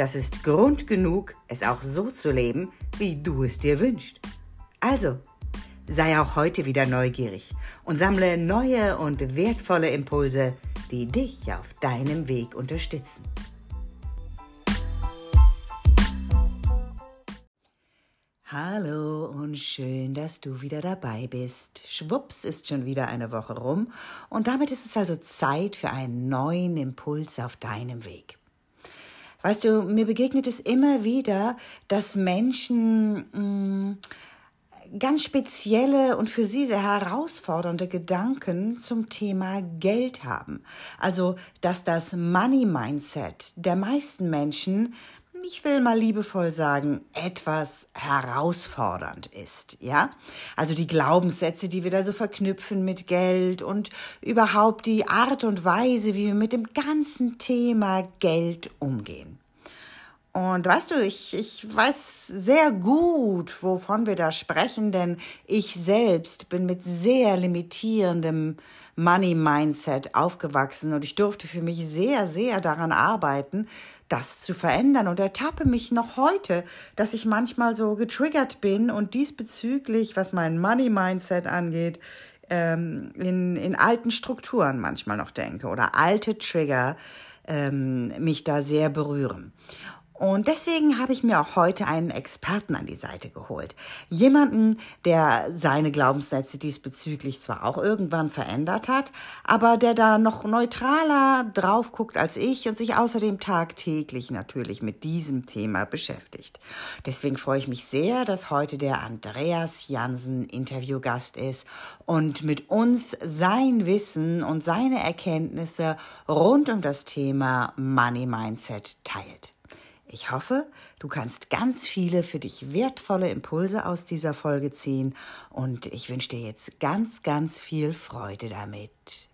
das ist Grund genug, es auch so zu leben, wie du es dir wünschst. Also, sei auch heute wieder neugierig und sammle neue und wertvolle Impulse, die dich auf deinem Weg unterstützen. Hallo und schön, dass du wieder dabei bist. Schwupps ist schon wieder eine Woche rum und damit ist es also Zeit für einen neuen Impuls auf deinem Weg. Weißt du, mir begegnet es immer wieder, dass Menschen mh, mm, ganz spezielle und für sie sehr herausfordernde Gedanken zum Thema Geld haben. Also, dass das Money Mindset der meisten Menschen ich will mal liebevoll sagen, etwas herausfordernd ist, ja? Also die Glaubenssätze, die wir da so verknüpfen mit Geld und überhaupt die Art und Weise, wie wir mit dem ganzen Thema Geld umgehen. Und weißt du, ich, ich weiß sehr gut, wovon wir da sprechen, denn ich selbst bin mit sehr limitierendem Money Mindset aufgewachsen und ich durfte für mich sehr, sehr daran arbeiten, das zu verändern und ertappe mich noch heute, dass ich manchmal so getriggert bin und diesbezüglich, was mein Money Mindset angeht, ähm, in, in alten Strukturen manchmal noch denke oder alte Trigger ähm, mich da sehr berühren. Und deswegen habe ich mir auch heute einen Experten an die Seite geholt. Jemanden, der seine Glaubenssätze diesbezüglich zwar auch irgendwann verändert hat, aber der da noch neutraler drauf guckt als ich und sich außerdem tagtäglich natürlich mit diesem Thema beschäftigt. Deswegen freue ich mich sehr, dass heute der Andreas Jansen Interviewgast ist und mit uns sein Wissen und seine Erkenntnisse rund um das Thema Money Mindset teilt. Ich hoffe, du kannst ganz viele für dich wertvolle Impulse aus dieser Folge ziehen und ich wünsche dir jetzt ganz, ganz viel Freude damit.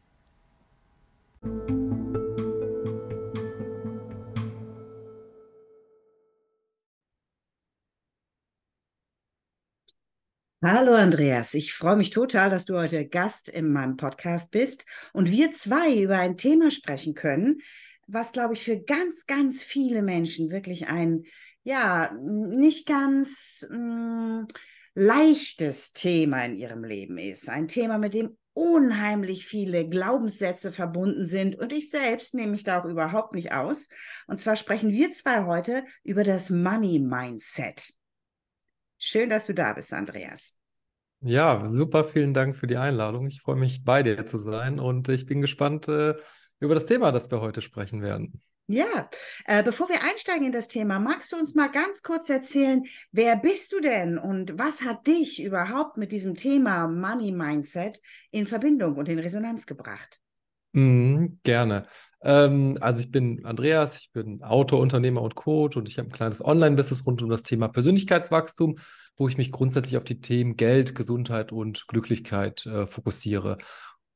Hallo Andreas, ich freue mich total, dass du heute Gast in meinem Podcast bist und wir zwei über ein Thema sprechen können, was, glaube ich, für ganz, ganz viele Menschen wirklich ein, ja, nicht ganz mh, mm, leichtes Thema in ihrem Leben ist. Ein Thema, mit dem unheimlich viele Glaubenssätze verbunden sind und ich selbst nehme mich da auch überhaupt nicht aus. Und zwar sprechen wir zwei heute über das Money Mindset. Schön, dass du da bist, Andreas. Ja, super, vielen Dank für die Einladung. Ich freue mich, bei dir zu sein und ich bin gespannt, äh, über das Thema, das wir heute sprechen werden. Ja, äh, bevor wir einsteigen in das Thema, magst du uns mal ganz kurz erzählen, wer bist du denn und was hat dich überhaupt mit diesem Thema Money Mindset in Verbindung und in Resonanz gebracht? Mhm, gerne. Ähm, also ich bin Andreas, ich bin Autor, Unternehmer und Coach und ich habe ein kleines Online-Business rund um das Thema Persönlichkeitswachstum, wo ich mich grundsätzlich auf die Themen Geld, Gesundheit und Glücklichkeit äh, fokussiere.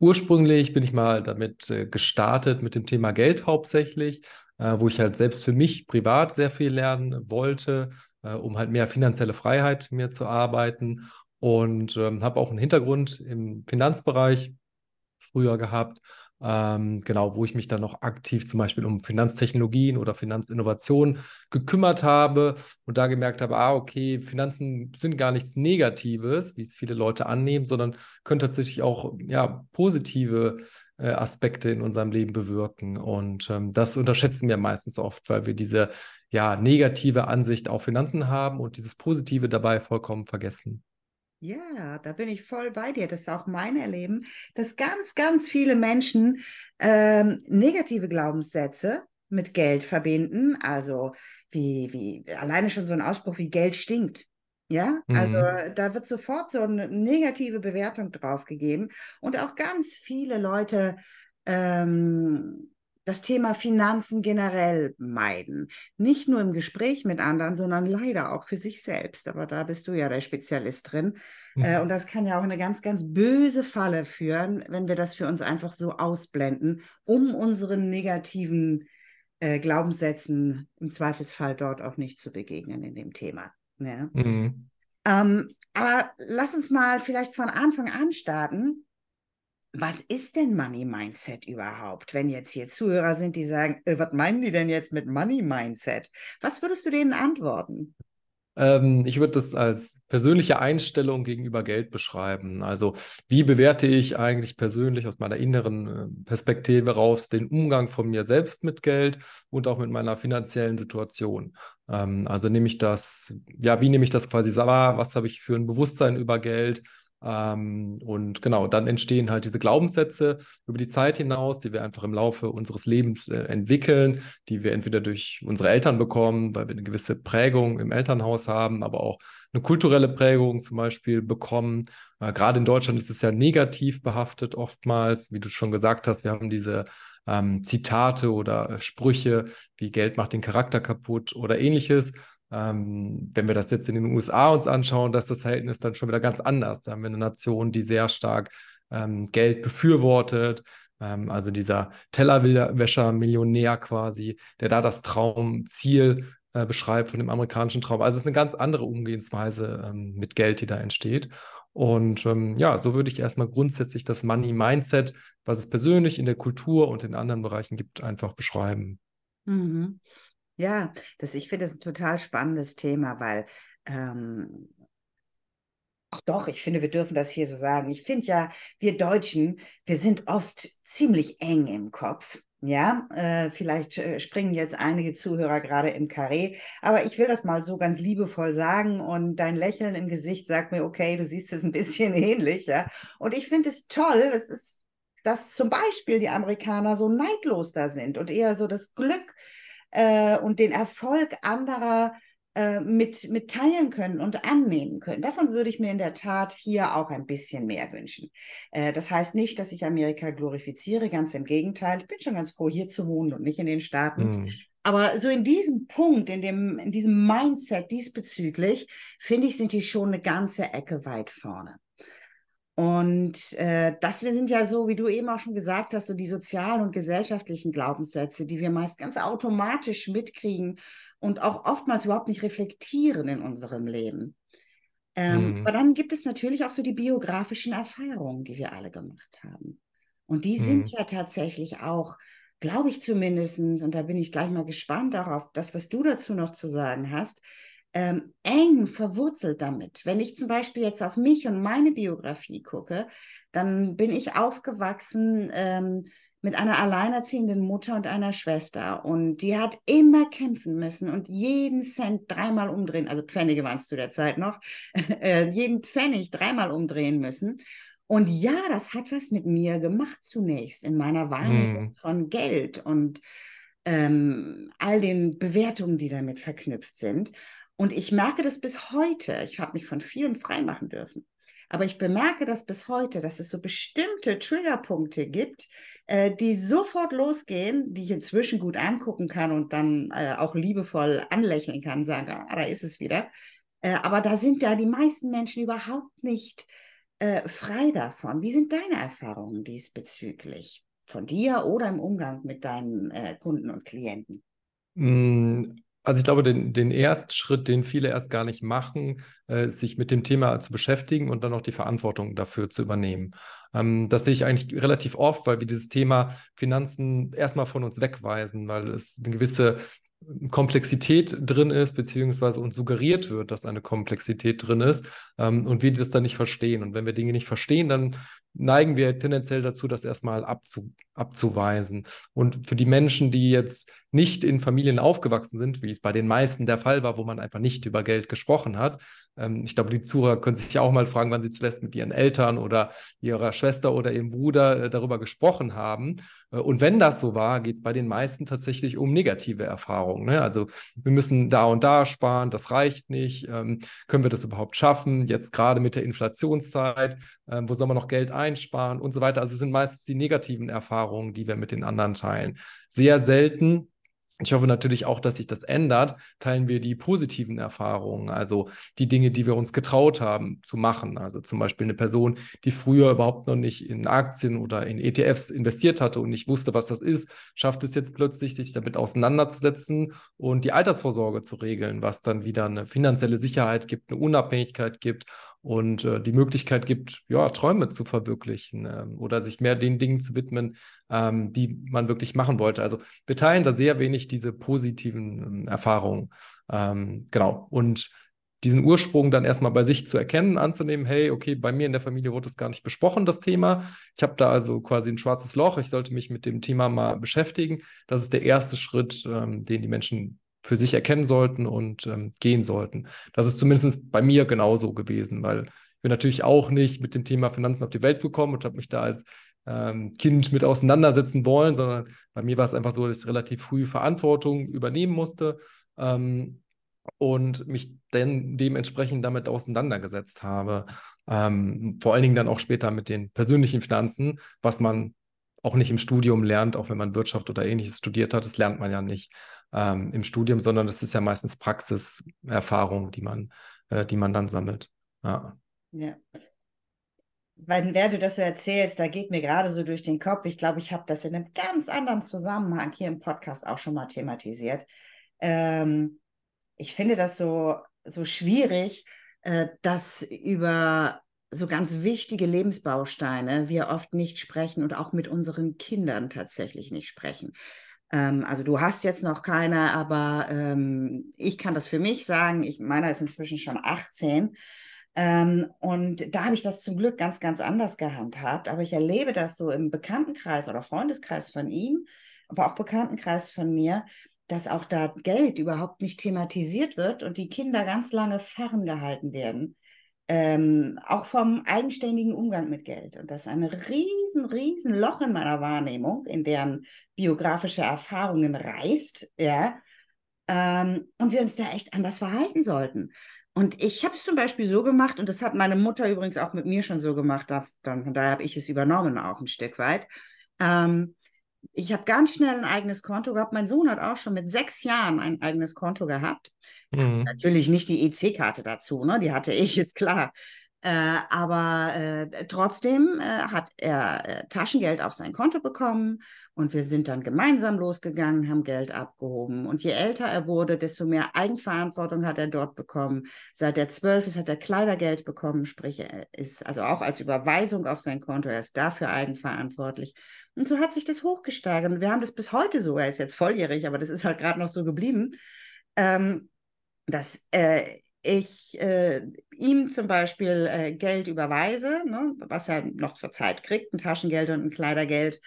Ursprünglich bin ich mal damit äh, gestartet mit dem Thema Geld hauptsächlich, äh, wo ich halt selbst für mich privat sehr viel lernen wollte, äh, um halt mehr finanzielle Freiheit mir zu arbeiten. Und ähm, habe auch einen Hintergrund im Finanzbereich früher gehabt ähm, genau, wo ich mich dann noch aktiv zum Beispiel um Finanztechnologien oder Finanzinnovationen gekümmert habe und da gemerkt habe, ah, okay, Finanzen sind gar nichts Negatives, wie es viele Leute annehmen, sondern können tatsächlich auch ja, positive äh, Aspekte in unserem Leben bewirken. Und ähm, das unterschätzen wir meistens oft, weil wir diese ja, negative Ansicht auf Finanzen haben und dieses Positive dabei vollkommen vergessen. Ja, da bin ich voll bei dir. Das ist auch mein Erleben, dass ganz, ganz viele Menschen ähm, negative Glaubenssätze mit Geld verbinden. Also wie, wie alleine schon so ein Ausspruch wie Geld stinkt. Ja, also mhm. da wird sofort so eine negative Bewertung drauf gegeben. Und auch ganz viele Leute ähm, das Thema Finanzen generell meiden. Nicht nur im Gespräch mit anderen, sondern leider auch für sich selbst. Aber da bist du ja der Spezialist drin. Mhm. Äh, und das kann ja auch eine ganz, ganz böse Falle führen, wenn wir das für uns einfach so ausblenden, um unseren negativen äh, Glaubenssätzen im Zweifelsfall dort auch nicht zu begegnen in dem Thema. Ja. Mhm. Ähm, aber lass uns mal vielleicht von Anfang an starten. Was ist denn Money Mindset überhaupt? Wenn jetzt hier Zuhörer sind, die sagen, äh, was meinen die denn jetzt mit Money Mindset? Was würdest du denen antworten? Ähm, ich würde das als persönliche Einstellung gegenüber Geld beschreiben. Also wie bewerte ich eigentlich persönlich aus meiner inneren äh, Perspektive raus den Umgang von mir selbst mit Geld und auch mit meiner finanziellen Situation. Ähm, also nehme ich das, ja, wie nehme ich das quasi wahr? Was habe ich für ein Bewusstsein über Geld? Ähm, und genau, dann entstehen halt diese Glaubenssätze über die Zeit hinaus, die wir einfach im Laufe unseres Lebens äh, entwickeln, die wir entweder durch unsere Eltern bekommen, weil wir eine gewisse Prägung im Elternhaus haben, aber auch eine kulturelle Prägung zum Beispiel bekommen. Äh, gerade in Deutschland ist es ja negativ behaftet oftmals, wie du schon gesagt hast, wir haben diese ähm, Zitate oder Sprüche wie Geld macht den Charakter kaputt oder ähnliches. Ähm, wenn wir das jetzt in den USA uns anschauen, dass das Verhältnis dann schon wieder ganz anders. Da haben wir eine Nation, die sehr stark ähm, Geld befürwortet. Ähm, also dieser Tellerwäscher-Millionär quasi, der da das Traumziel äh, beschreibt von dem amerikanischen Traum. Also es ist eine ganz andere Umgehensweise ähm, mit Geld, die da entsteht. Und ähm, ja, so würde ich erstmal grundsätzlich das Money Mindset, was es persönlich in der Kultur und in anderen Bereichen gibt, einfach beschreiben. Mhm. Ja, das, ich finde das ein total spannendes Thema, weil, ähm, ach doch, ich finde, wir dürfen das hier so sagen. Ich finde ja, wir Deutschen, wir sind oft ziemlich eng im Kopf. Ja, äh, vielleicht äh, springen jetzt einige Zuhörer gerade im Karree, aber ich will das mal so ganz liebevoll sagen und dein Lächeln im Gesicht sagt mir, okay, du siehst es ein bisschen ähnlich, ja. Und ich finde es toll, das ist, dass zum Beispiel die Amerikaner so neidlos da sind und eher so das Glück äh, und den Erfolg anderer äh, mit, mit teilen können und annehmen können. Davon würde ich mir in der Tat hier auch ein bisschen mehr wünschen. Äh, das heißt nicht, dass ich Amerika glorifiziere, ganz im Gegenteil. Ich bin schon ganz froh, hier zu wohnen und nicht in den Staaten. Mhm. Aber so in diesem Punkt, in, dem, in diesem Mindset diesbezüglich, finde ich, sind die schon eine ganze Ecke weit vorne. Und äh, das wir sind ja so, wie du eben auch schon gesagt hast, so die sozialen und gesellschaftlichen Glaubenssätze, die wir meist ganz automatisch mitkriegen und auch oftmals überhaupt nicht reflektieren in unserem Leben. Ähm, mhm. Aber dann gibt es natürlich auch so die biografischen Erfahrungen, die wir alle gemacht haben. Und die mhm. sind ja tatsächlich auch, glaube ich zumindest, und da bin ich gleich mal gespannt auch auf das, was du dazu noch zu sagen hast, ähm, eng verwurzelt damit. Wenn ich zum Beispiel jetzt auf mich und meine Biografie gucke, dann bin ich aufgewachsen ähm, mit einer alleinerziehenden Mutter und einer Schwester. Und die hat immer kämpfen müssen und jeden Cent dreimal umdrehen, also Pfennige waren es zu der Zeit noch, äh, jeden Pfennig dreimal umdrehen müssen. Und ja, das hat was mit mir gemacht zunächst in meiner Wahrnehmung hm. von Geld und ähm, all den Bewertungen, die damit verknüpft sind. Und ich merke das bis heute. Ich habe mich von vielen freimachen dürfen. Aber ich bemerke das bis heute, dass es so bestimmte Triggerpunkte gibt, äh, die sofort losgehen, die ich inzwischen gut angucken kann und dann äh, auch liebevoll anlächeln kann, sagen, ah, da ist es wieder. Äh, aber da sind ja die meisten Menschen überhaupt nicht äh, frei davon. Wie sind deine Erfahrungen diesbezüglich? Von dir oder im Umgang mit deinen äh, Kunden und Klienten? Also ich glaube, den, den Erstschritt, den viele erst gar nicht machen, äh, sich mit dem Thema zu beschäftigen und dann auch die Verantwortung dafür zu übernehmen. Ähm, das sehe ich eigentlich relativ oft, weil wir dieses Thema Finanzen erstmal von uns wegweisen, weil es eine gewisse Komplexität drin ist, beziehungsweise uns suggeriert wird, dass eine Komplexität drin ist ähm, und wir das dann nicht verstehen. Und wenn wir Dinge nicht verstehen, dann neigen wir tendenziell dazu, das erstmal abzu, abzuweisen. Und für die Menschen, die jetzt nicht in Familien aufgewachsen sind, wie es bei den meisten der Fall war, wo man einfach nicht über Geld gesprochen hat, ähm, ich glaube, die Zuhörer können sich ja auch mal fragen, wann sie zuletzt mit ihren Eltern oder ihrer Schwester oder ihrem Bruder äh, darüber gesprochen haben. Äh, und wenn das so war, geht es bei den meisten tatsächlich um negative Erfahrungen. Ne? Also wir müssen da und da sparen, das reicht nicht. Ähm, können wir das überhaupt schaffen? Jetzt gerade mit der Inflationszeit, äh, wo soll man noch Geld einsparen und so weiter. Also es sind meistens die negativen Erfahrungen, die wir mit den anderen teilen. Sehr selten ich hoffe natürlich auch, dass sich das ändert. Teilen wir die positiven Erfahrungen, also die Dinge, die wir uns getraut haben zu machen. Also zum Beispiel eine Person, die früher überhaupt noch nicht in Aktien oder in ETFs investiert hatte und nicht wusste, was das ist, schafft es jetzt plötzlich, sich damit auseinanderzusetzen und die Altersvorsorge zu regeln, was dann wieder eine finanzielle Sicherheit gibt, eine Unabhängigkeit gibt und äh, die Möglichkeit gibt, ja, Träume zu verwirklichen äh, oder sich mehr den Dingen zu widmen, ähm, die man wirklich machen wollte. Also wir teilen da sehr wenig diese positiven äh, Erfahrungen. Ähm, genau. Und diesen Ursprung dann erstmal bei sich zu erkennen, anzunehmen, hey, okay, bei mir in der Familie wurde das gar nicht besprochen, das Thema. Ich habe da also quasi ein schwarzes Loch, ich sollte mich mit dem Thema mal beschäftigen. Das ist der erste Schritt, ähm, den die Menschen für sich erkennen sollten und ähm, gehen sollten. Das ist zumindest bei mir genauso gewesen, weil ich bin natürlich auch nicht mit dem Thema Finanzen auf die Welt gekommen und habe mich da als ähm, Kind mit auseinandersetzen wollen, sondern bei mir war es einfach so, dass ich relativ früh Verantwortung übernehmen musste ähm, und mich dann dementsprechend damit auseinandergesetzt habe. Ähm, vor allen Dingen dann auch später mit den persönlichen Finanzen, was man auch nicht im Studium lernt, auch wenn man Wirtschaft oder ähnliches studiert hat, das lernt man ja nicht ähm, im Studium, sondern das ist ja meistens Praxiserfahrung, die man, äh, die man dann sammelt. Ja. ja. Weil, während du das so erzählst, da geht mir gerade so durch den Kopf. Ich glaube, ich habe das in einem ganz anderen Zusammenhang hier im Podcast auch schon mal thematisiert. Ähm, ich finde das so, so schwierig, äh, dass über so ganz wichtige Lebensbausteine wir oft nicht sprechen und auch mit unseren Kindern tatsächlich nicht sprechen. Ähm, also du hast jetzt noch keine, aber ähm, ich kann das für mich sagen. Ich, meiner ist inzwischen schon 18. Ähm, und da habe ich das zum Glück ganz, ganz anders gehandhabt. Aber ich erlebe das so im Bekanntenkreis oder Freundeskreis von ihm, aber auch Bekanntenkreis von mir, dass auch da Geld überhaupt nicht thematisiert wird und die Kinder ganz lange ferngehalten werden ähm, auch vom eigenständigen Umgang mit Geld. Und das ist ein riesen, riesen Loch in meiner Wahrnehmung, in deren biografische Erfahrungen reißt, ja, ähm, und wir uns da echt anders verhalten sollten. Und ich habe es zum Beispiel so gemacht, und das hat meine Mutter übrigens auch mit mir schon so gemacht, da, dann, von daher habe ich es übernommen auch ein Stück weit. Ähm, ich habe ganz schnell ein eigenes Konto gehabt. Mein Sohn hat auch schon mit sechs Jahren ein eigenes Konto gehabt. Mhm. Natürlich nicht die EC-Karte dazu, ne? die hatte ich, jetzt klar. Äh, aber äh, trotzdem äh, hat er äh, Taschengeld auf sein Konto bekommen und wir sind dann gemeinsam losgegangen, haben Geld abgehoben. Und je älter er wurde, desto mehr Eigenverantwortung hat er dort bekommen. Seit er zwölf ist, hat er Kleidergeld bekommen, sprich, er ist also auch als Überweisung auf sein Konto, er ist dafür eigenverantwortlich. Und so hat sich das hochgesteigert. Und wir haben das bis heute so, er ist jetzt volljährig, aber das ist halt gerade noch so geblieben. Ähm, dass äh, ich äh, ihm zum Beispiel äh, Geld überweise, ne, was er noch zur Zeit kriegt, ein Taschengeld und ein Kleidergeld.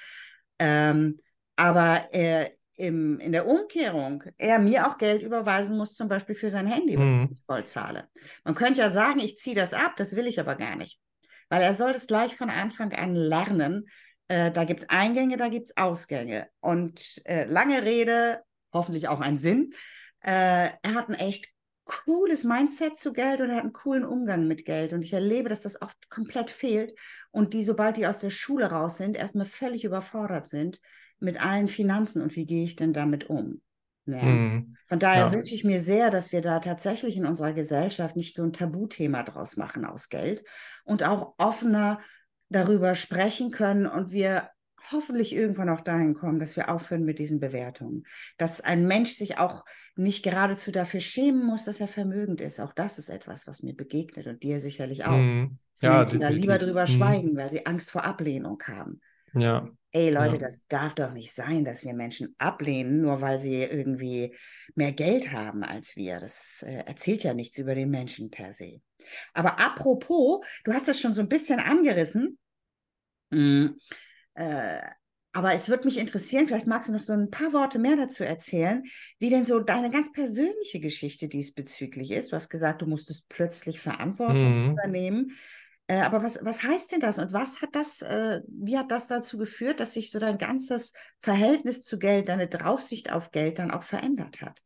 Ähm, aber er im, in der Umkehrung er mir auch Geld überweisen muss, zum Beispiel für sein Handy, was mhm. ich voll zahle. Man könnte ja sagen, ich ziehe das ab, das will ich aber gar nicht. Weil er soll das gleich von Anfang an lernen. Äh, da gibt es Eingänge, da gibt es Ausgänge. Und äh, lange Rede, hoffentlich auch ein Sinn. Äh, er hat ein echt cooles Mindset zu Geld und er hat einen coolen Umgang mit Geld. Und ich erlebe, dass das oft komplett fehlt und die, sobald die aus der Schule raus sind, erstmal völlig überfordert sind mit allen Finanzen und wie gehe ich denn damit um. Ja. Mhm. Von daher ja. wünsche ich mir sehr, dass wir da tatsächlich in unserer Gesellschaft nicht so ein Tabuthema draus machen aus Geld und auch offener darüber sprechen können und wir hoffentlich irgendwann auch dahin kommen, dass wir aufhören mit diesen Bewertungen. Dass ein Mensch sich auch nicht geradezu dafür schämen muss, dass er vermögend ist. Auch das ist etwas, was mir begegnet und dir sicherlich auch. Mm, ja, da lieber drüber mm. schweigen, weil sie Angst vor Ablehnung haben. Ja. Ey Leute, ja. das darf doch nicht sein, dass wir Menschen ablehnen, nur weil sie irgendwie mehr Geld haben als wir. Das äh, erzählt ja nichts über den Menschen per se. Aber apropos, du hast das schon so ein bisschen angerissen. Mm, äh, aber es würde mich interessieren, vielleicht magst du noch so ein paar Worte mehr dazu erzählen, wie denn so deine ganz persönliche Geschichte diesbezüglich ist. Du hast gesagt, du musstest plötzlich Verantwortung mhm. übernehmen. Äh, aber was, was heißt denn das und was hat das, äh, wie hat das dazu geführt, dass sich so dein ganzes Verhältnis zu Geld, deine Draufsicht auf Geld dann auch verändert hat?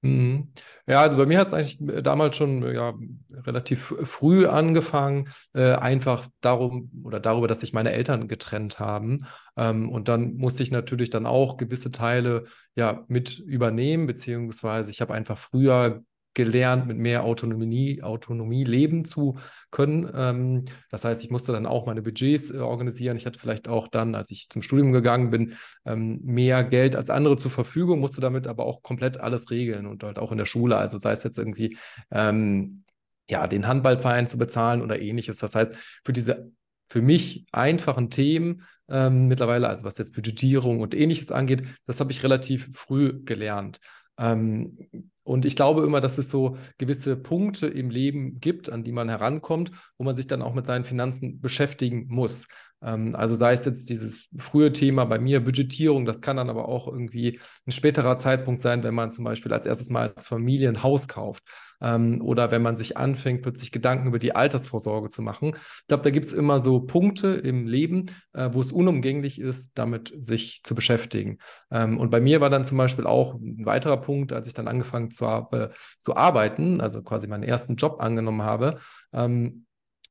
Mhm. Ja, also bei mir hat es eigentlich damals schon ja, relativ früh angefangen, äh, einfach darum oder darüber, dass sich meine Eltern getrennt haben. Ähm, und dann musste ich natürlich dann auch gewisse Teile ja mit übernehmen, beziehungsweise ich habe einfach früher gelernt, mit mehr Autonomie, Autonomie leben zu können. Ähm, das heißt, ich musste dann auch meine Budgets äh, organisieren. Ich hatte vielleicht auch dann, als ich zum Studium gegangen bin, ähm, mehr Geld als andere zur Verfügung, musste damit aber auch komplett alles regeln und halt auch in der Schule. Also sei es jetzt irgendwie ähm, ja, den Handballverein zu bezahlen oder ähnliches. Das heißt, für diese für mich einfachen Themen ähm, mittlerweile, also was jetzt Budgetierung und ähnliches angeht, das habe ich relativ früh gelernt. Ähm, und ich glaube immer, dass es so gewisse Punkte im Leben gibt, an die man herankommt, wo man sich dann auch mit seinen Finanzen beschäftigen muss. Ähm, also sei es jetzt dieses frühe Thema bei mir, Budgetierung, das kann dann aber auch irgendwie ein späterer Zeitpunkt sein, wenn man zum Beispiel als erstes Mal als Familie ein Haus kauft ähm, oder wenn man sich anfängt, plötzlich Gedanken über die Altersvorsorge zu machen. Ich glaube, da gibt es immer so Punkte im Leben, äh, wo es unumgänglich ist, damit sich zu beschäftigen. Ähm, und bei mir war dann zum Beispiel auch ein weiterer Punkt, als ich dann angefangen zu, äh, zu arbeiten, also quasi meinen ersten Job angenommen habe,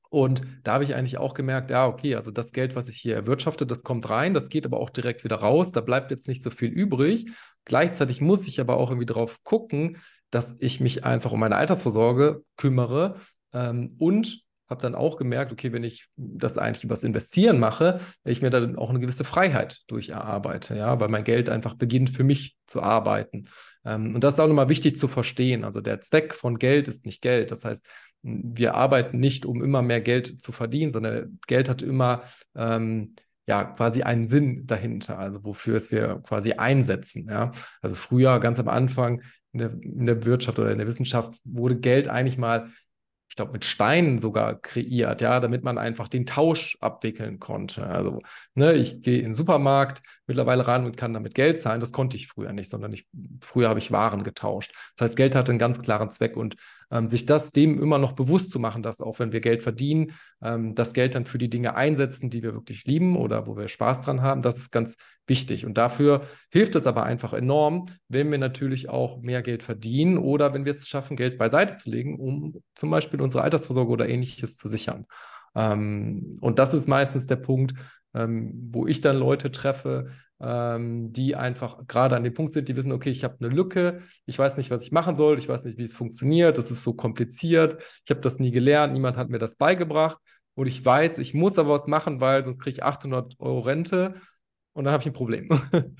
und da habe ich eigentlich auch gemerkt, ja, okay, also das Geld, was ich hier erwirtschafte, das kommt rein, das geht aber auch direkt wieder raus, da bleibt jetzt nicht so viel übrig. Gleichzeitig muss ich aber auch irgendwie drauf gucken, dass ich mich einfach um meine Altersvorsorge kümmere ähm, und habe dann auch gemerkt, okay, wenn ich das eigentlich übers Investieren mache, ich mir dann auch eine gewisse Freiheit durch erarbeite, ja, weil mein Geld einfach beginnt für mich zu arbeiten. Ähm, und das ist auch nochmal wichtig zu verstehen. Also der Zweck von Geld ist nicht Geld. Das heißt, wir arbeiten nicht, um immer mehr Geld zu verdienen, sondern Geld hat immer ähm, ja quasi einen Sinn dahinter, also wofür es wir quasi einsetzen. Ja? Also früher, ganz am Anfang in der, in der Wirtschaft oder in der Wissenschaft, wurde Geld eigentlich mal ich glaube, mit Steinen sogar kreiert, ja, damit man einfach den Tausch abwickeln konnte. Also, ne, ich gehe in den Supermarkt mittlerweile ran und kann damit Geld zahlen. Das konnte ich früher nicht, sondern ich, früher habe ich Waren getauscht. Das heißt, Geld hatte einen ganz klaren Zweck und ähm, sich das dem immer noch bewusst zu machen, dass auch wenn wir Geld verdienen, ähm, das Geld dann für die Dinge einsetzen, die wir wirklich lieben oder wo wir Spaß dran haben, das ist ganz wichtig. Und dafür hilft es aber einfach enorm, wenn wir natürlich auch mehr Geld verdienen oder wenn wir es schaffen, Geld beiseite zu legen, um zum Beispiel unsere Altersvorsorge oder ähnliches zu sichern. Ähm, und das ist meistens der Punkt, ähm, wo ich dann Leute treffe, ähm, die einfach gerade an dem Punkt sind, die wissen, okay, ich habe eine Lücke, ich weiß nicht, was ich machen soll, ich weiß nicht, wie es funktioniert, das ist so kompliziert, ich habe das nie gelernt, niemand hat mir das beigebracht und ich weiß, ich muss aber was machen, weil sonst kriege ich 800 Euro Rente und dann habe ich ein Problem.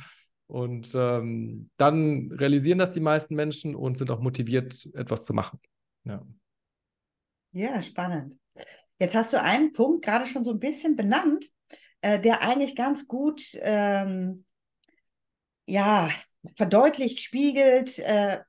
und ähm, dann realisieren das die meisten Menschen und sind auch motiviert, etwas zu machen. Ja. Ja, spannend. Jetzt hast du einen Punkt gerade schon so ein bisschen benannt, äh, der eigentlich ganz gut ähm, ja, verdeutlicht, spiegelt, äh,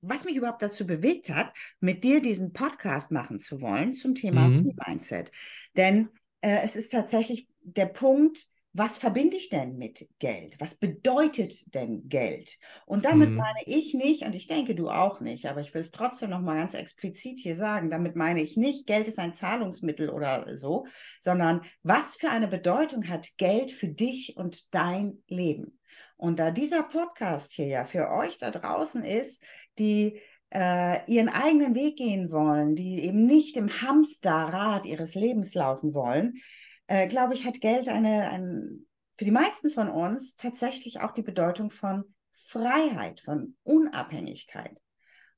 was mich überhaupt dazu bewegt hat, mit dir diesen Podcast machen zu wollen zum Thema mhm. Mindset. Denn äh, es ist tatsächlich der Punkt, was verbinde ich denn mit Geld? Was bedeutet denn Geld? Und damit mhm. meine ich nicht, und ich denke du auch nicht, aber ich will es trotzdem noch mal ganz explizit hier sagen, damit meine ich nicht, Geld ist ein Zahlungsmittel oder so, sondern was für eine Bedeutung hat Geld für dich und dein Leben? Und da dieser Podcast hier ja für euch da draußen ist, die äh, ihren eigenen Weg gehen wollen, die eben nicht im Hamsterrad ihres Lebens laufen wollen, äh, glaube ich, hat Geld eine, ein, für die meisten von uns tatsächlich auch die Bedeutung von Freiheit, von Unabhängigkeit.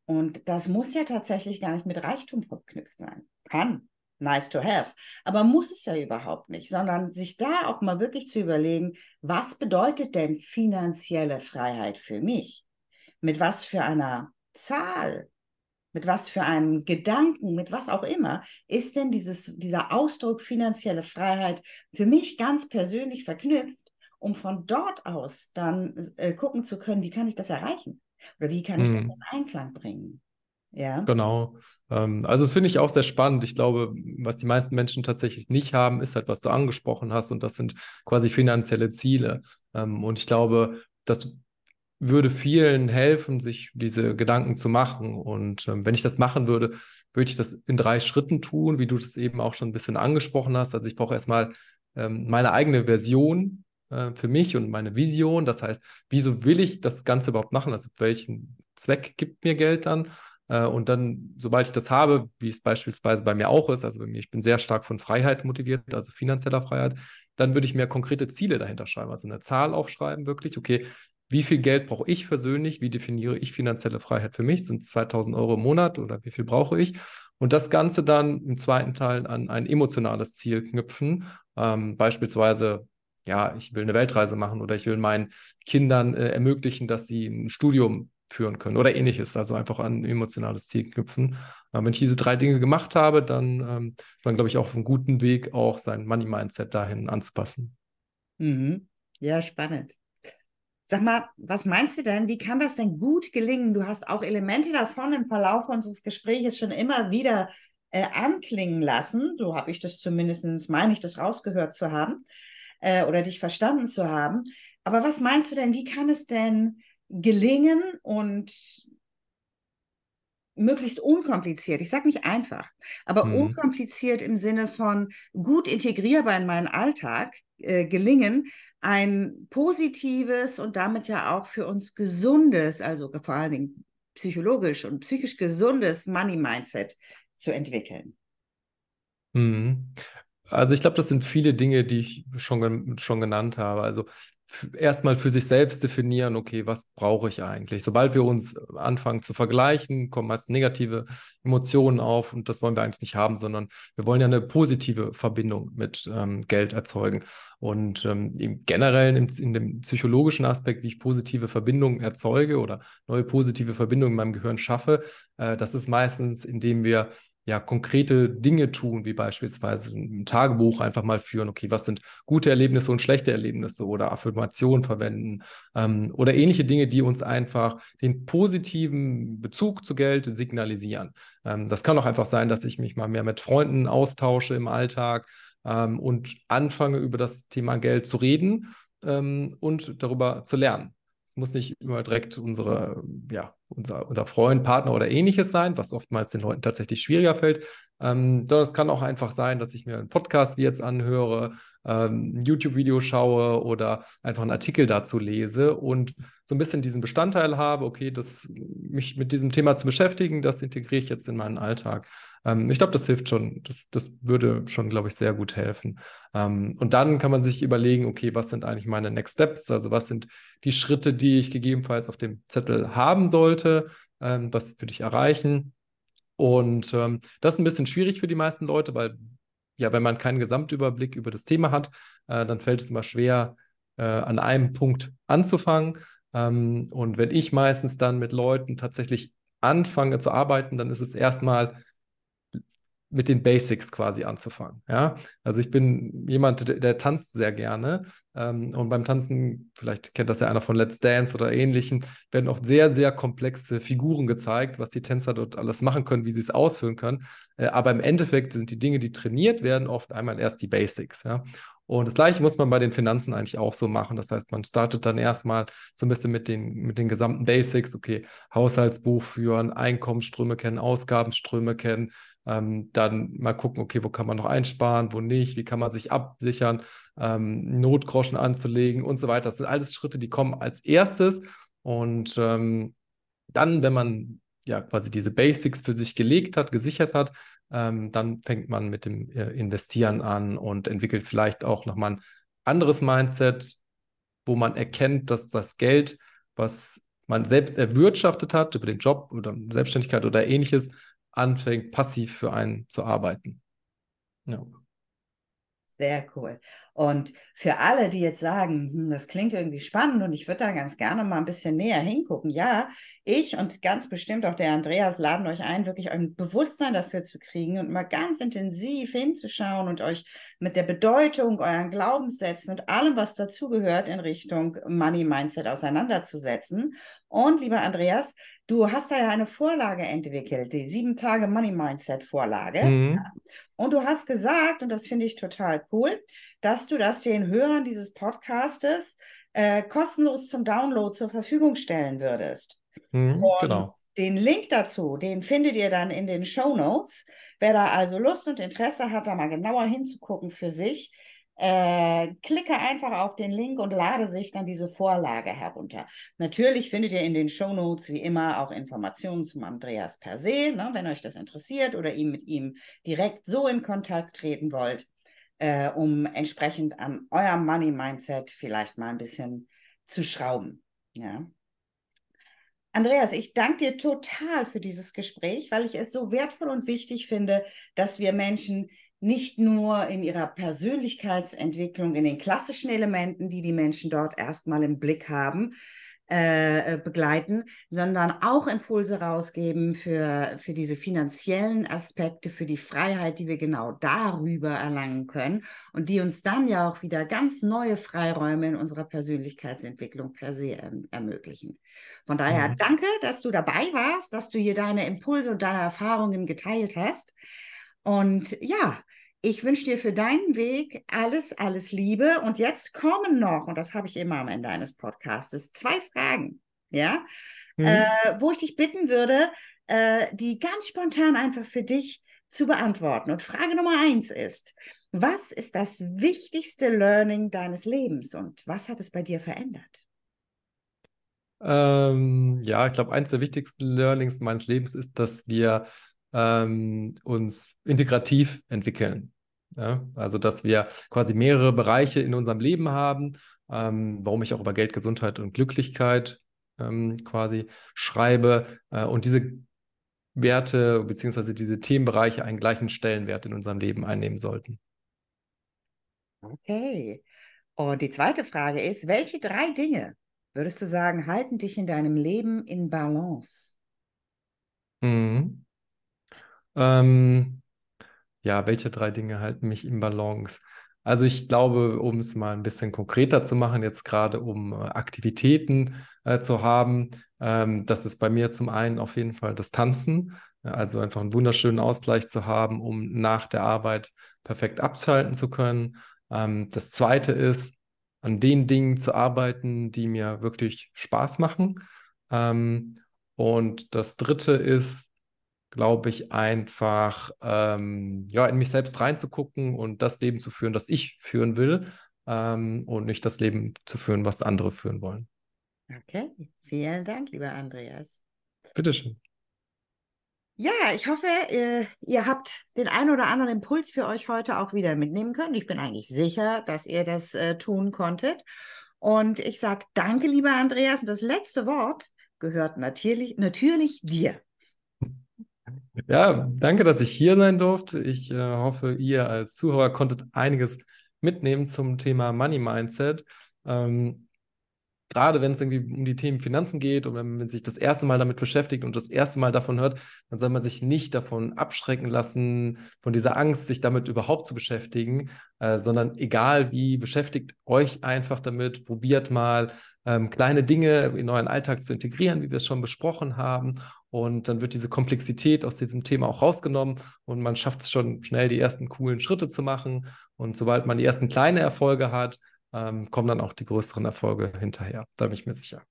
Und das muss ja tatsächlich gar nicht mit Reichtum verknüpft sein. Kann, nice to have, aber muss es ja überhaupt nicht, sondern sich da auch mal wirklich zu überlegen, was bedeutet denn finanzielle Freiheit für mich? Mit was für einer Zahl mit was für einem Gedanken, mit was auch immer, ist denn dieses, dieser Ausdruck finanzielle Freiheit für mich ganz persönlich verknüpft, um von dort aus dann äh, gucken zu können, wie kann ich das erreichen? Oder wie kann ich das mhm. in Einklang bringen? Ja. Genau. Ähm, also das finde ich auch sehr spannend. Ich glaube, was die meisten Menschen tatsächlich nicht haben, ist halt, was du angesprochen hast, und das sind quasi finanzielle Ziele. Ähm, und ich glaube, dass würde vielen helfen, sich diese Gedanken zu machen. Und ähm, wenn ich das machen würde, würde ich das in drei Schritten tun, wie du das eben auch schon ein bisschen angesprochen hast. Also ich brauche erstmal ähm, meine eigene Version äh, für mich und meine Vision. Das heißt, wieso will ich das Ganze überhaupt machen? Also welchen Zweck gibt mir Geld dann. Äh, und dann, sobald ich das habe, wie es beispielsweise bei mir auch ist, also bei mir, ich bin sehr stark von Freiheit motiviert, also finanzieller Freiheit, dann würde ich mir konkrete Ziele dahinter schreiben, also eine Zahl aufschreiben, wirklich, okay, wie viel Geld brauche ich persönlich, wie definiere ich finanzielle Freiheit für mich, sind es 2000 Euro im Monat oder wie viel brauche ich? Und das Ganze dann im zweiten Teil an ein emotionales Ziel knüpfen, ähm, beispielsweise ja, ich will eine Weltreise machen oder ich will meinen Kindern äh, ermöglichen, dass sie ein Studium führen können oder ähnliches. Also einfach an ein emotionales Ziel knüpfen. Äh, wenn ich diese drei Dinge gemacht habe, dann ähm, ist man, glaube ich, auch auf einem guten Weg, auch sein Money-Mindset dahin anzupassen. Mhm. Ja, spannend. Sag mal, was meinst du denn? Wie kann das denn gut gelingen? Du hast auch Elemente davon im Verlauf unseres Gesprächs schon immer wieder äh, anklingen lassen. So habe ich das zumindest, meine ich, das rausgehört zu haben äh, oder dich verstanden zu haben. Aber was meinst du denn? Wie kann es denn gelingen und möglichst unkompliziert, ich sage nicht einfach, aber mhm. unkompliziert im Sinne von gut integrierbar in meinen Alltag äh, gelingen, ein positives und damit ja auch für uns gesundes, also vor allen Dingen psychologisch und psychisch gesundes Money-Mindset zu entwickeln. Mhm. Also ich glaube, das sind viele Dinge, die ich schon, schon genannt habe. Also erstmal für sich selbst definieren, okay, was brauche ich eigentlich? Sobald wir uns anfangen zu vergleichen, kommen meist negative Emotionen auf und das wollen wir eigentlich nicht haben, sondern wir wollen ja eine positive Verbindung mit ähm, Geld erzeugen. Und ähm, im generellen, im, in dem psychologischen Aspekt, wie ich positive Verbindungen erzeuge oder neue positive Verbindungen in meinem Gehirn schaffe, äh, das ist meistens, indem wir ja, konkrete Dinge tun, wie beispielsweise ein Tagebuch einfach mal führen, okay, was sind gute Erlebnisse und schlechte Erlebnisse oder Affirmationen verwenden ähm, oder ähnliche Dinge, die uns einfach den positiven Bezug zu Geld signalisieren. Ähm, das kann auch einfach sein, dass ich mich mal mehr mit Freunden austausche im Alltag ähm, und anfange, über das Thema Geld zu reden ähm, und darüber zu lernen muss nicht immer direkt unsere, ja, unser, unser Freund, Partner oder ähnliches sein, was oftmals den Leuten tatsächlich schwieriger fällt, ähm, sondern es kann auch einfach sein, dass ich mir einen Podcast jetzt anhöre, ähm, ein YouTube-Video schaue oder einfach einen Artikel dazu lese und so ein bisschen diesen Bestandteil habe, okay, das, mich mit diesem Thema zu beschäftigen, das integriere ich jetzt in meinen Alltag. Ähm, ich glaube, das hilft schon, das, das würde schon, glaube ich, sehr gut helfen. Ähm, und dann kann man sich überlegen, okay, was sind eigentlich meine Next Steps? Also was sind die Schritte, die ich gegebenenfalls auf dem Zettel haben sollte? Ähm, was würde ich erreichen? Und ähm, das ist ein bisschen schwierig für die meisten Leute, weil ja, wenn man keinen Gesamtüberblick über das Thema hat, äh, dann fällt es immer schwer, äh, an einem Punkt anzufangen. Ähm, und wenn ich meistens dann mit Leuten tatsächlich anfange zu arbeiten, dann ist es erstmal mit den Basics quasi anzufangen. Ja, also ich bin jemand, der, der tanzt sehr gerne ähm, und beim Tanzen, vielleicht kennt das ja einer von Let's Dance oder ähnlichen, werden oft sehr, sehr komplexe Figuren gezeigt, was die Tänzer dort alles machen können, wie sie es ausführen können. Äh, aber im Endeffekt sind die Dinge, die trainiert werden, oft einmal erst die Basics. Ja, und das Gleiche muss man bei den Finanzen eigentlich auch so machen. Das heißt, man startet dann erstmal so ein bisschen mit den, mit den gesamten Basics. Okay, Haushaltsbuch führen, Einkommensströme kennen, Ausgabenströme kennen. Ähm, dann mal gucken, okay, wo kann man noch einsparen, wo nicht, wie kann man sich absichern, ähm, Notgroschen anzulegen und so weiter. Das sind alles Schritte, die kommen als erstes. Und ähm, dann, wenn man ja quasi diese Basics für sich gelegt hat, gesichert hat, ähm, dann fängt man mit dem äh, Investieren an und entwickelt vielleicht auch nochmal ein anderes Mindset, wo man erkennt, dass das Geld, was man selbst erwirtschaftet hat über den Job oder Selbstständigkeit oder ähnliches, anfängt, passiv für einen zu arbeiten. Ja. Sehr cool. Und für alle, die jetzt sagen, hm, das klingt irgendwie spannend und ich würde da ganz gerne mal ein bisschen näher hingucken, ja, ich und ganz bestimmt auch der Andreas laden euch ein, wirklich ein Bewusstsein dafür zu kriegen und mal ganz intensiv hinzuschauen und euch mit der Bedeutung, euren Glaubenssätzen und allem, was dazugehört, in Richtung Money Mindset auseinanderzusetzen. Und lieber Andreas, du hast da ja eine Vorlage entwickelt, die sieben Tage Money Mindset Vorlage. Mhm. Und du hast gesagt, und das finde ich total cool, dass du das den Hörern dieses Podcastes äh, kostenlos zum Download zur Verfügung stellen würdest. Mhm, genau. Den Link dazu, den findet ihr dann in den Show Notes. Wer da also Lust und Interesse hat, da mal genauer hinzugucken für sich, äh, klicke einfach auf den Link und lade sich dann diese Vorlage herunter. Natürlich findet ihr in den Show Notes wie immer auch Informationen zum Andreas per se, ne, wenn euch das interessiert oder ihm mit ihm direkt so in Kontakt treten wollt, äh, um entsprechend an eurem Money Mindset vielleicht mal ein bisschen zu schrauben. Ja. Andreas, ich danke dir total für dieses Gespräch, weil ich es so wertvoll und wichtig finde, dass wir Menschen nicht nur in ihrer Persönlichkeitsentwicklung, in den klassischen Elementen, die die Menschen dort erstmal im Blick haben, äh, äh, begleiten, sondern auch Impulse rausgeben für, für diese finanziellen Aspekte, für die Freiheit, die wir genau darüber erlangen können und die uns dann ja auch wieder ganz neue Freiräume in unserer Persönlichkeitsentwicklung per se ähm, ermöglichen. Von daher mhm. danke, dass du dabei warst, dass du hier deine Impulse und deine Erfahrungen geteilt hast. Und ja, ich wünsche dir für deinen Weg alles, alles Liebe. Und jetzt kommen noch, und das habe ich immer am Ende eines Podcasts, zwei Fragen, ja, mhm. äh, wo ich dich bitten würde, äh, die ganz spontan einfach für dich zu beantworten. Und Frage Nummer eins ist, was ist das wichtigste Learning deines Lebens und was hat es bei dir verändert? Ähm, ja, ich glaube, eines der wichtigsten Learnings meines Lebens ist, dass wir ähm, uns integrativ entwickeln. Ja? Also, dass wir quasi mehrere Bereiche in unserem Leben haben, ähm, warum ich auch über Geld, Gesundheit und Glücklichkeit ähm, quasi schreibe äh, und diese Werte bzw. diese Themenbereiche einen gleichen Stellenwert in unserem Leben einnehmen sollten. Okay. Und die zweite Frage ist, welche drei Dinge würdest du sagen, halten dich in deinem Leben in Balance? Mhm. Ähm, ja, welche drei Dinge halten mich im Balance? Also ich glaube, um es mal ein bisschen konkreter zu machen, jetzt gerade um äh, Aktivitäten äh, zu haben, ähm, das ist bei mir zum einen auf jeden Fall das Tanzen, also einfach einen wunderschönen Ausgleich zu haben, um nach der Arbeit perfekt abschalten zu können. Ähm, das zweite ist, an den Dingen zu arbeiten, die mir wirklich Spaß machen. Ähm, und das dritte ist, glaube ich, einfach ähm, ja, in mich selbst reinzugucken und das Leben zu führen, das ich führen will ähm, und nicht das Leben zu führen, was andere führen wollen. Okay, vielen Dank, lieber Andreas. Bitteschön. Ja, ich hoffe, ihr, ihr habt den einen oder anderen Impuls für euch heute auch wieder mitnehmen können. Ich bin eigentlich sicher, dass ihr das äh, tun konntet. Und ich sage danke, lieber Andreas. Und das letzte Wort gehört natürlich, natürlich dir. Ja, danke, dass ich hier sein durfte. Ich äh, hoffe, ihr als Zuhörer konntet einiges mitnehmen zum Thema Money Mindset. Ähm, gerade wenn es irgendwie um die Themen Finanzen geht und wenn man sich das erste Mal damit beschäftigt und das erste Mal davon hört, dann soll man sich nicht davon abschrecken lassen, von dieser Angst, sich damit überhaupt zu beschäftigen, äh, sondern egal wie, beschäftigt euch einfach damit, probiert mal ähm, kleine Dinge in euren Alltag zu integrieren, wie wir es schon besprochen haben. Und dann wird diese Komplexität aus diesem Thema auch rausgenommen und man schafft es schon schnell, die ersten coolen Schritte zu machen. Und sobald man die ersten kleinen Erfolge hat, ähm, kommen dann auch die größeren Erfolge hinterher. Da bin ich mir sicher.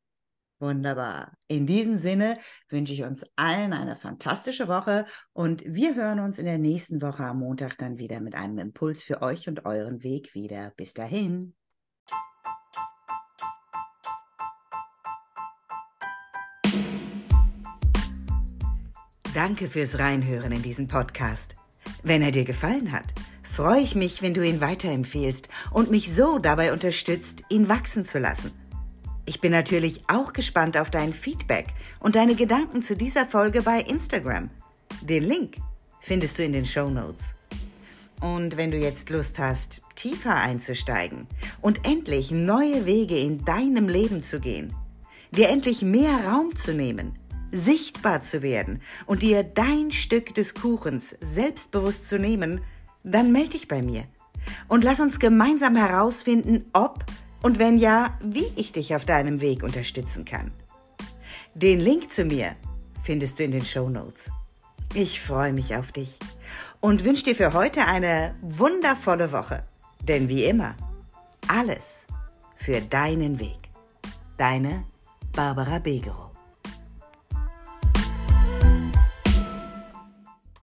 Wunderbar. In diesem Sinne wünsche ich uns allen eine fantastische Woche und wir hören uns in der nächsten Woche am Montag dann wieder mit einem Impuls für euch und euren Weg wieder. Bis dahin. Danke fürs Reinhören in diesen Podcast. Wenn er dir gefallen hat, freue ich mich, wenn du ihn weiterempfehlst und mich so dabei unterstützt, ihn wachsen zu lassen. Ich bin natürlich auch gespannt auf dein Feedback und deine Gedanken zu dieser Folge bei Instagram. Den Link findest du in den Show Notes. Und wenn du jetzt Lust hast, tiefer einzusteigen und endlich neue Wege in deinem Leben zu gehen, dir endlich mehr Raum zu nehmen, sichtbar zu werden und dir dein Stück des Kuchens selbstbewusst zu nehmen, dann melde dich bei mir und lass uns gemeinsam herausfinden, ob und wenn ja, wie ich dich auf deinem Weg unterstützen kann. Den Link zu mir findest du in den Show Notes. Ich freue mich auf dich und wünsche dir für heute eine wundervolle Woche. Denn wie immer, alles für deinen Weg. Deine Barbara Begero.